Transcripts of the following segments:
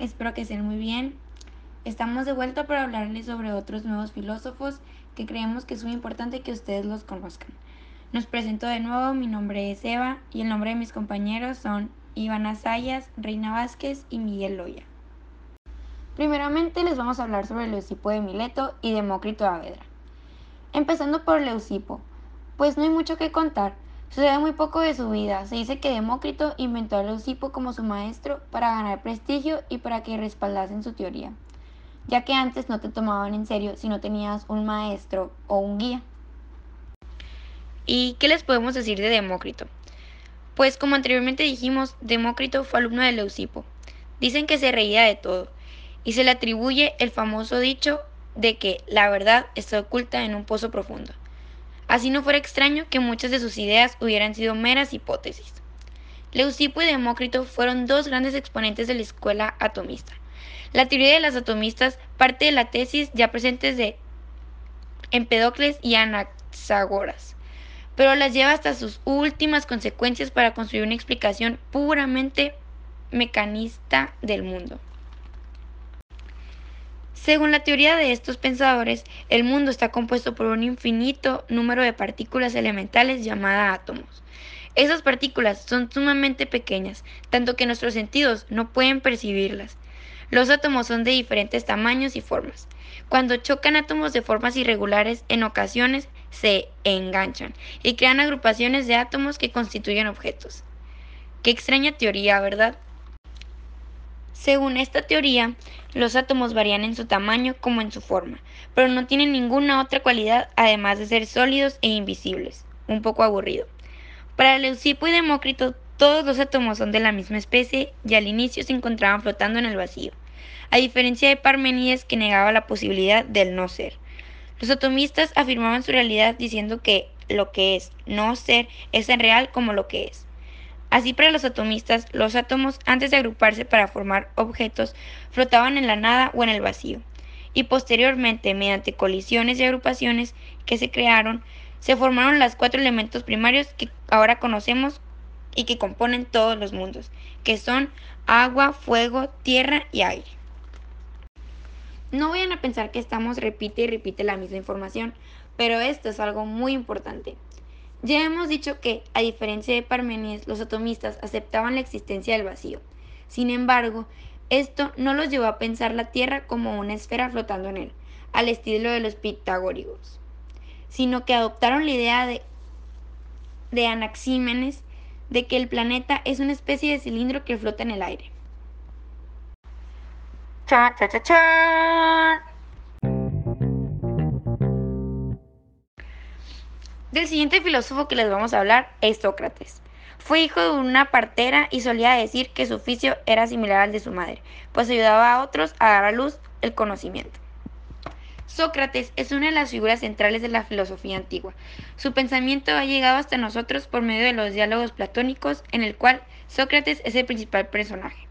Espero que estén muy bien. Estamos de vuelta para hablarles sobre otros nuevos filósofos que creemos que es muy importante que ustedes los conozcan. Nos presento de nuevo, mi nombre es Eva y el nombre de mis compañeros son Ivana Sayas, Reina Vázquez y Miguel Loya. Primeramente les vamos a hablar sobre Leucipo de Mileto y Demócrito de Avedra. Empezando por Leucipo, pues no hay mucho que contar, se sabe muy poco de su vida. Se dice que Demócrito inventó a Leucipo como su maestro para ganar prestigio y para que respaldasen su teoría, ya que antes no te tomaban en serio si no tenías un maestro o un guía. ¿Y qué les podemos decir de Demócrito? Pues como anteriormente dijimos, Demócrito fue alumno de Leucipo. Dicen que se reía de todo y se le atribuye el famoso dicho de que la verdad está oculta en un pozo profundo. Así no fuera extraño que muchas de sus ideas hubieran sido meras hipótesis. Leucipo y Demócrito fueron dos grandes exponentes de la escuela atomista. La teoría de las atomistas parte de la tesis ya presentes de Empedocles y Anaxagoras, pero las lleva hasta sus últimas consecuencias para construir una explicación puramente mecanista del mundo. Según la teoría de estos pensadores, el mundo está compuesto por un infinito número de partículas elementales llamadas átomos. Esas partículas son sumamente pequeñas, tanto que nuestros sentidos no pueden percibirlas. Los átomos son de diferentes tamaños y formas. Cuando chocan átomos de formas irregulares, en ocasiones se enganchan y crean agrupaciones de átomos que constituyen objetos. Qué extraña teoría, ¿verdad? Según esta teoría, los átomos varían en su tamaño como en su forma, pero no tienen ninguna otra cualidad además de ser sólidos e invisibles. Un poco aburrido. Para Leucipo y Demócrito, todos los átomos son de la misma especie y al inicio se encontraban flotando en el vacío, a diferencia de Parménides que negaba la posibilidad del no ser. Los atomistas afirmaban su realidad diciendo que lo que es no ser es tan real como lo que es. Así para los atomistas, los átomos antes de agruparse para formar objetos flotaban en la nada o en el vacío, y posteriormente, mediante colisiones y agrupaciones que se crearon, se formaron los cuatro elementos primarios que ahora conocemos y que componen todos los mundos, que son agua, fuego, tierra y aire. No vayan a pensar que estamos repite y repite la misma información, pero esto es algo muy importante. Ya hemos dicho que, a diferencia de Parménides, los atomistas aceptaban la existencia del vacío. Sin embargo, esto no los llevó a pensar la Tierra como una esfera flotando en él, al estilo de los pitagóricos, sino que adoptaron la idea de, de Anaxímenes de que el planeta es una especie de cilindro que flota en el aire. Cha, cha, cha, Del siguiente filósofo que les vamos a hablar es Sócrates. Fue hijo de una partera y solía decir que su oficio era similar al de su madre, pues ayudaba a otros a dar a luz el conocimiento. Sócrates es una de las figuras centrales de la filosofía antigua. Su pensamiento ha llegado hasta nosotros por medio de los diálogos platónicos, en el cual Sócrates es el principal personaje.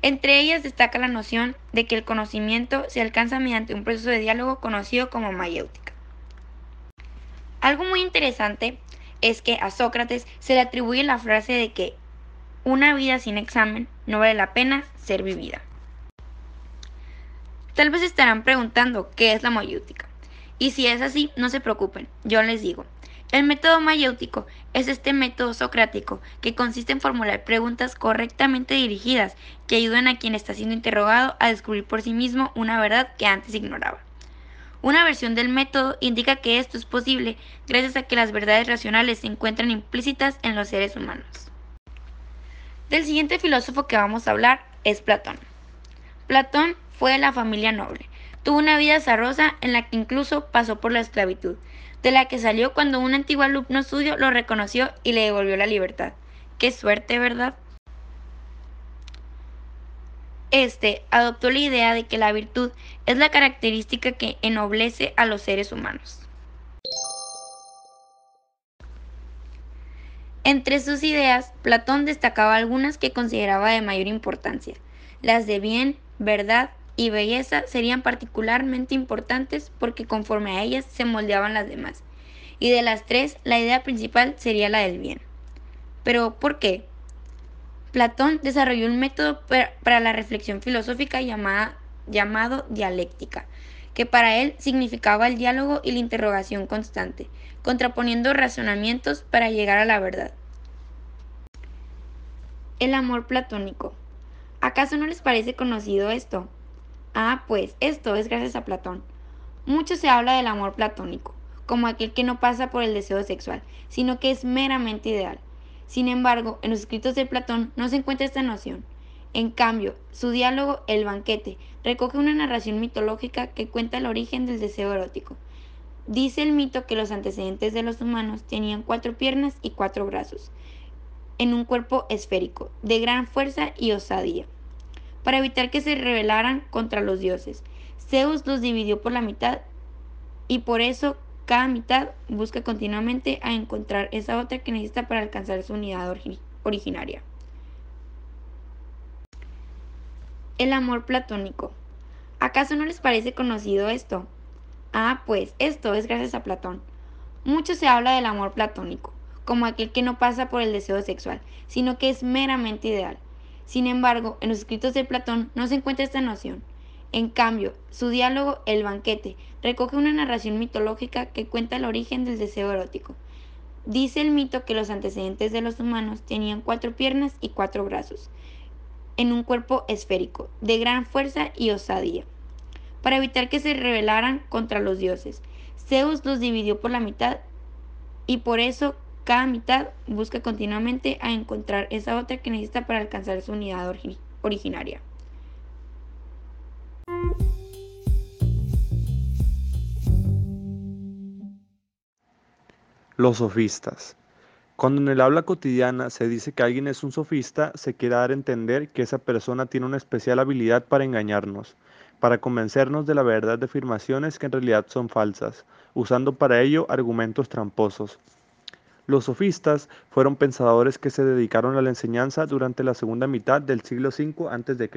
Entre ellas destaca la noción de que el conocimiento se alcanza mediante un proceso de diálogo conocido como mayéutica. Algo muy interesante es que a Sócrates se le atribuye la frase de que una vida sin examen no vale la pena ser vivida. Tal vez estarán preguntando qué es la mayéutica. Y si es así, no se preocupen, yo les digo. El método mayéutico es este método socrático que consiste en formular preguntas correctamente dirigidas que ayudan a quien está siendo interrogado a descubrir por sí mismo una verdad que antes ignoraba. Una versión del método indica que esto es posible gracias a que las verdades racionales se encuentran implícitas en los seres humanos. Del siguiente filósofo que vamos a hablar es Platón. Platón fue de la familia noble. Tuvo una vida azarosa en la que incluso pasó por la esclavitud, de la que salió cuando un antiguo alumno suyo lo reconoció y le devolvió la libertad. Qué suerte, ¿verdad? Este adoptó la idea de que la virtud es la característica que ennoblece a los seres humanos. Entre sus ideas, Platón destacaba algunas que consideraba de mayor importancia. Las de bien, verdad y belleza serían particularmente importantes porque conforme a ellas se moldeaban las demás. Y de las tres, la idea principal sería la del bien. Pero, ¿por qué? Platón desarrolló un método para la reflexión filosófica llamado dialéctica, que para él significaba el diálogo y la interrogación constante, contraponiendo razonamientos para llegar a la verdad. El amor platónico. ¿Acaso no les parece conocido esto? Ah, pues esto es gracias a Platón. Mucho se habla del amor platónico, como aquel que no pasa por el deseo sexual, sino que es meramente ideal. Sin embargo, en los escritos de Platón no se encuentra esta noción. En cambio, su diálogo El banquete recoge una narración mitológica que cuenta el origen del deseo erótico. Dice el mito que los antecedentes de los humanos tenían cuatro piernas y cuatro brazos, en un cuerpo esférico, de gran fuerza y osadía, para evitar que se rebelaran contra los dioses. Zeus los dividió por la mitad y por eso cada mitad busca continuamente a encontrar esa otra que necesita para alcanzar su unidad originaria. El amor platónico. ¿Acaso no les parece conocido esto? Ah, pues esto es gracias a Platón. Mucho se habla del amor platónico, como aquel que no pasa por el deseo sexual, sino que es meramente ideal. Sin embargo, en los escritos de Platón no se encuentra esta noción. En cambio, su diálogo El banquete recoge una narración mitológica que cuenta el origen del deseo erótico. Dice el mito que los antecedentes de los humanos tenían cuatro piernas y cuatro brazos, en un cuerpo esférico, de gran fuerza y osadía, para evitar que se rebelaran contra los dioses. Zeus los dividió por la mitad y por eso cada mitad busca continuamente a encontrar esa otra que necesita para alcanzar su unidad originaria. Los sofistas. Cuando en el habla cotidiana se dice que alguien es un sofista, se quiere dar a entender que esa persona tiene una especial habilidad para engañarnos, para convencernos de la verdad de afirmaciones que en realidad son falsas, usando para ello argumentos tramposos. Los sofistas fueron pensadores que se dedicaron a la enseñanza durante la segunda mitad del siglo V a.C.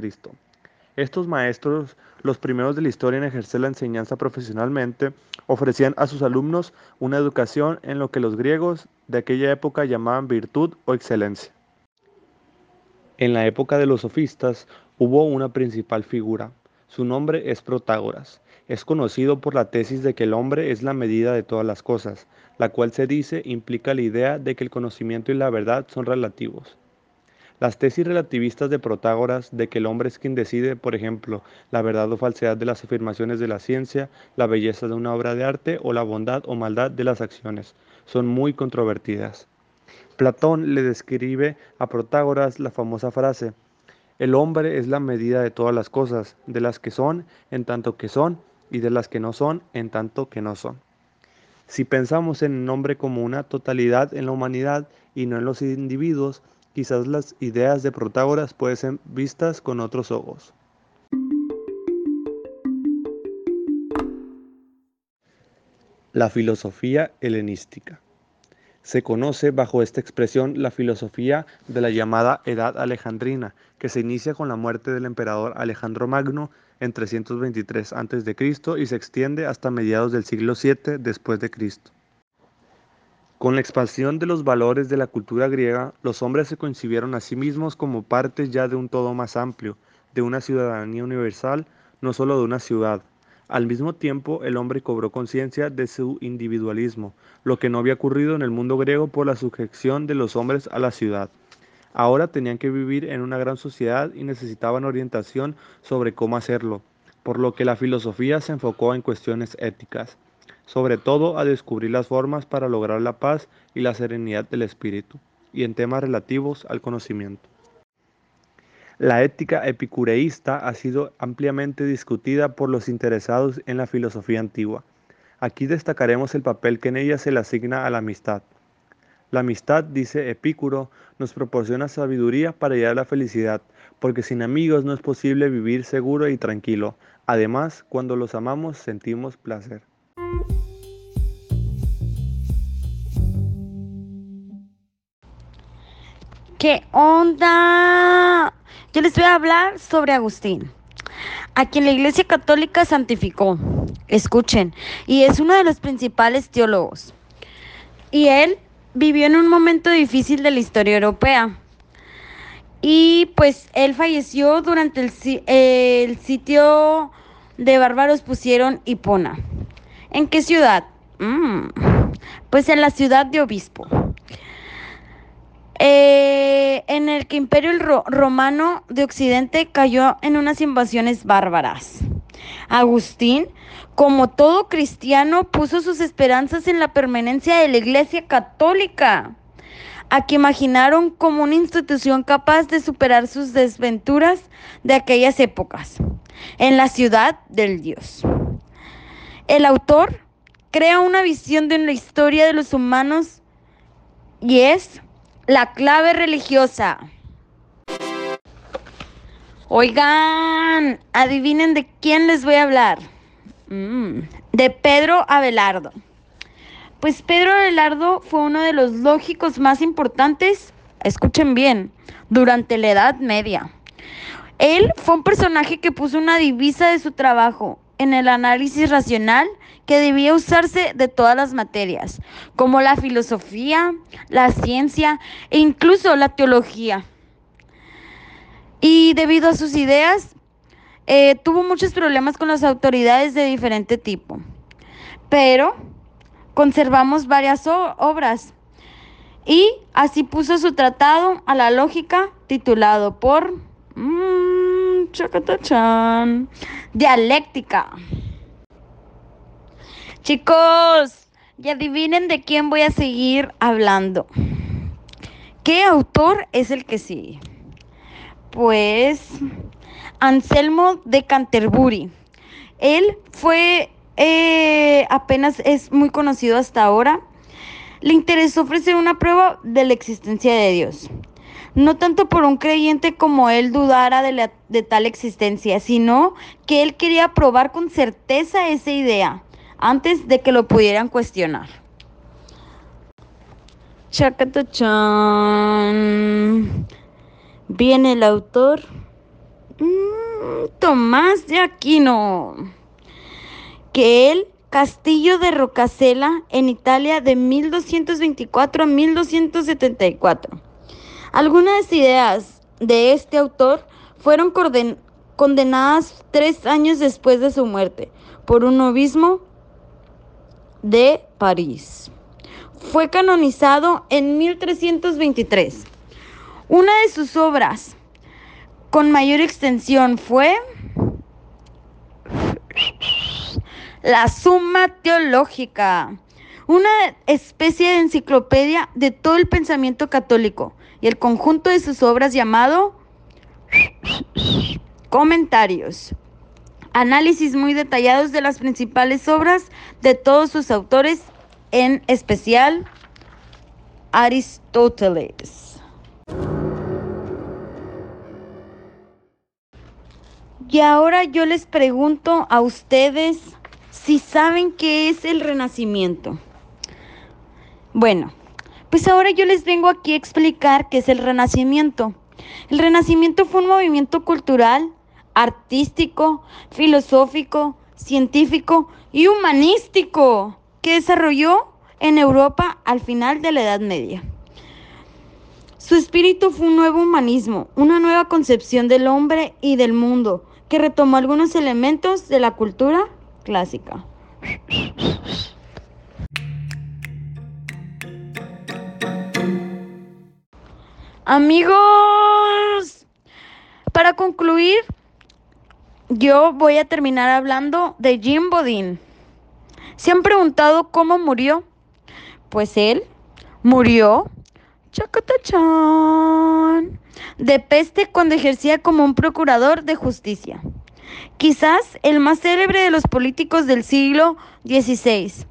Estos maestros, los primeros de la historia en ejercer la enseñanza profesionalmente, ofrecían a sus alumnos una educación en lo que los griegos de aquella época llamaban virtud o excelencia. En la época de los sofistas hubo una principal figura. Su nombre es Protágoras. Es conocido por la tesis de que el hombre es la medida de todas las cosas, la cual se dice implica la idea de que el conocimiento y la verdad son relativos. Las tesis relativistas de Protágoras de que el hombre es quien decide, por ejemplo, la verdad o falsedad de las afirmaciones de la ciencia, la belleza de una obra de arte o la bondad o maldad de las acciones, son muy controvertidas. Platón le describe a Protágoras la famosa frase, el hombre es la medida de todas las cosas, de las que son en tanto que son y de las que no son en tanto que no son. Si pensamos en el hombre como una totalidad en la humanidad y no en los individuos, quizás las ideas de Protágoras pueden ser vistas con otros ojos. La filosofía helenística. Se conoce bajo esta expresión la filosofía de la llamada Edad Alejandrina, que se inicia con la muerte del emperador Alejandro Magno en 323 a.C. y se extiende hasta mediados del siglo VII después de Cristo. Con la expansión de los valores de la cultura griega, los hombres se concibieron a sí mismos como parte ya de un todo más amplio, de una ciudadanía universal, no solo de una ciudad. Al mismo tiempo, el hombre cobró conciencia de su individualismo, lo que no había ocurrido en el mundo griego por la sujeción de los hombres a la ciudad. Ahora tenían que vivir en una gran sociedad y necesitaban orientación sobre cómo hacerlo, por lo que la filosofía se enfocó en cuestiones éticas sobre todo a descubrir las formas para lograr la paz y la serenidad del espíritu, y en temas relativos al conocimiento. La ética epicureísta ha sido ampliamente discutida por los interesados en la filosofía antigua. Aquí destacaremos el papel que en ella se le asigna a la amistad. La amistad, dice Epicuro, nos proporciona sabiduría para llegar a la felicidad, porque sin amigos no es posible vivir seguro y tranquilo. Además, cuando los amamos sentimos placer. ¿Qué onda? Yo les voy a hablar sobre Agustín, a quien la Iglesia Católica santificó. Escuchen, y es uno de los principales teólogos. Y él vivió en un momento difícil de la historia europea. Y pues él falleció durante el, el sitio de bárbaros pusieron Hipona. ¿En qué ciudad? Mm, pues en la ciudad de Obispo. Eh, en el que Imperio Romano de Occidente cayó en unas invasiones bárbaras. Agustín, como todo cristiano, puso sus esperanzas en la permanencia de la Iglesia Católica, a que imaginaron como una institución capaz de superar sus desventuras de aquellas épocas, en la ciudad del Dios. El autor crea una visión de la historia de los humanos y es la clave religiosa. Oigan, adivinen de quién les voy a hablar. Mm, de Pedro Abelardo. Pues Pedro Abelardo fue uno de los lógicos más importantes, escuchen bien, durante la Edad Media. Él fue un personaje que puso una divisa de su trabajo en el análisis racional que debía usarse de todas las materias, como la filosofía, la ciencia e incluso la teología. Y debido a sus ideas, eh, tuvo muchos problemas con las autoridades de diferente tipo. Pero conservamos varias obras. Y así puso su tratado a la lógica titulado por mmm, Dialéctica. Chicos, y adivinen de quién voy a seguir hablando. ¿Qué autor es el que sigue? Pues Anselmo de Canterbury. Él fue eh, apenas es muy conocido hasta ahora. Le interesó ofrecer una prueba de la existencia de Dios. No tanto por un creyente como él dudara de, de tal existencia, sino que él quería probar con certeza esa idea antes de que lo pudieran cuestionar. Chacatachan. Viene el autor mm, Tomás de Aquino. Que el Castillo de Rocasela en Italia de 1224 a 1274. Algunas ideas de este autor fueron condenadas tres años después de su muerte por un obispo de París. Fue canonizado en 1323. Una de sus obras con mayor extensión fue la Suma Teológica, una especie de enciclopedia de todo el pensamiento católico y el conjunto de sus obras llamado Comentarios análisis muy detallados de las principales obras de todos sus autores, en especial Aristóteles. Y ahora yo les pregunto a ustedes si saben qué es el renacimiento. Bueno, pues ahora yo les vengo aquí a explicar qué es el renacimiento. El renacimiento fue un movimiento cultural artístico, filosófico, científico y humanístico que desarrolló en Europa al final de la Edad Media. Su espíritu fue un nuevo humanismo, una nueva concepción del hombre y del mundo, que retomó algunos elementos de la cultura clásica. Amigos, para concluir, yo voy a terminar hablando de Jim Bodin. ¿Se han preguntado cómo murió? Pues él murió chacatachán, de peste cuando ejercía como un procurador de justicia. Quizás el más célebre de los políticos del siglo XVI,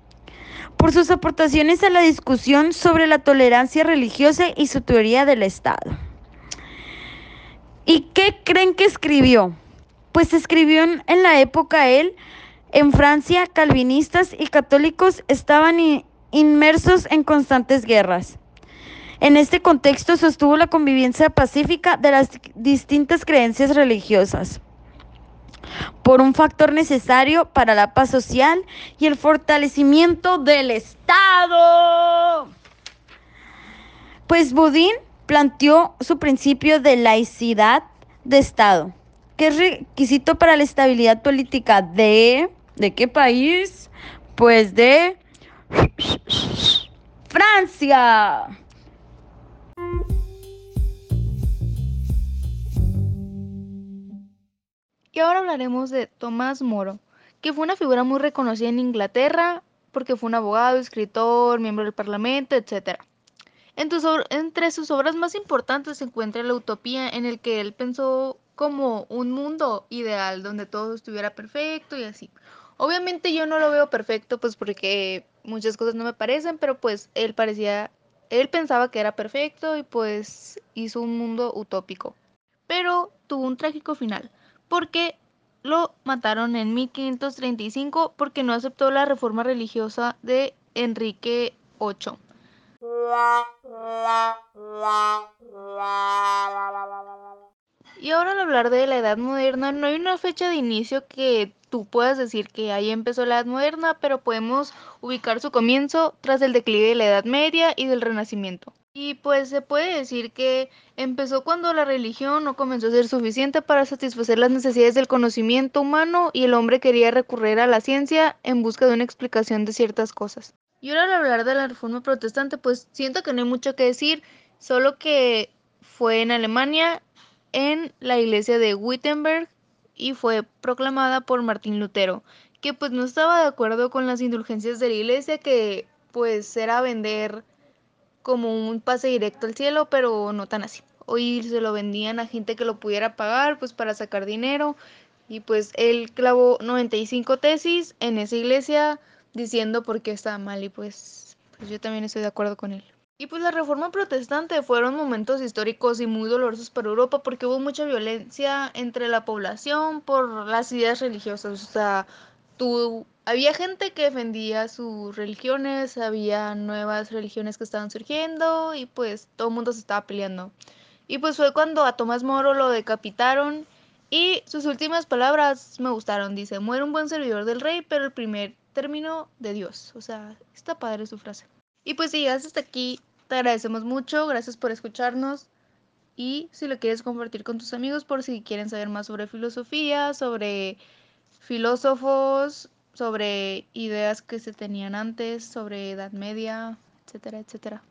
por sus aportaciones a la discusión sobre la tolerancia religiosa y su teoría del Estado. ¿Y qué creen que escribió? Pues escribió en, la época él, en Francia, calvinistas y católicos estaban inmersos en constantes guerras. En este contexto sostuvo la convivencia pacífica de las distintas creencias religiosas por un factor necesario para la paz social y el fortalecimiento del Estado. Pues Budín planteó su principio de laicidad de Estado, es requisito para la estabilidad política de... ¿De qué país? Pues de Francia. Y ahora hablaremos de Tomás Moro, que fue una figura muy reconocida en Inglaterra porque fue un abogado, escritor, miembro del Parlamento, etc. Entre sus obras más importantes se encuentra La Utopía, en el que él pensó como un mundo ideal donde todo estuviera perfecto y así. Obviamente yo no lo veo perfecto, pues porque muchas cosas no me parecen, pero pues él parecía, él pensaba que era perfecto y pues hizo un mundo utópico. Pero tuvo un trágico final, porque lo mataron en 1535 porque no aceptó la reforma religiosa de Enrique VIII. Y ahora al hablar de la Edad Moderna, no hay una fecha de inicio que tú puedas decir que ahí empezó la Edad Moderna, pero podemos ubicar su comienzo tras el declive de la Edad Media y del Renacimiento. Y pues se puede decir que empezó cuando la religión no comenzó a ser suficiente para satisfacer las necesidades del conocimiento humano y el hombre quería recurrir a la ciencia en busca de una explicación de ciertas cosas. Y ahora al hablar de la reforma protestante, pues siento que no hay mucho que decir, solo que fue en Alemania en la iglesia de Wittenberg y fue proclamada por Martín Lutero, que pues no estaba de acuerdo con las indulgencias de la iglesia, que pues era vender como un pase directo al cielo, pero no tan así. Hoy se lo vendían a gente que lo pudiera pagar, pues para sacar dinero. Y pues él clavó 95 tesis en esa iglesia diciendo por qué estaba mal y pues, pues yo también estoy de acuerdo con él. Y pues la reforma protestante fueron momentos históricos y muy dolorosos para Europa porque hubo mucha violencia entre la población por las ideas religiosas. O sea, tú, había gente que defendía sus religiones, había nuevas religiones que estaban surgiendo y pues todo el mundo se estaba peleando. Y pues fue cuando a Tomás Moro lo decapitaron y sus últimas palabras me gustaron. Dice, muere un buen servidor del rey, pero el primer término de Dios. O sea, está padre su frase. Y pues si hasta aquí, te agradecemos mucho, gracias por escucharnos. Y si lo quieres compartir con tus amigos por si quieren saber más sobre filosofía, sobre filósofos, sobre ideas que se tenían antes, sobre Edad Media, etcétera, etcétera.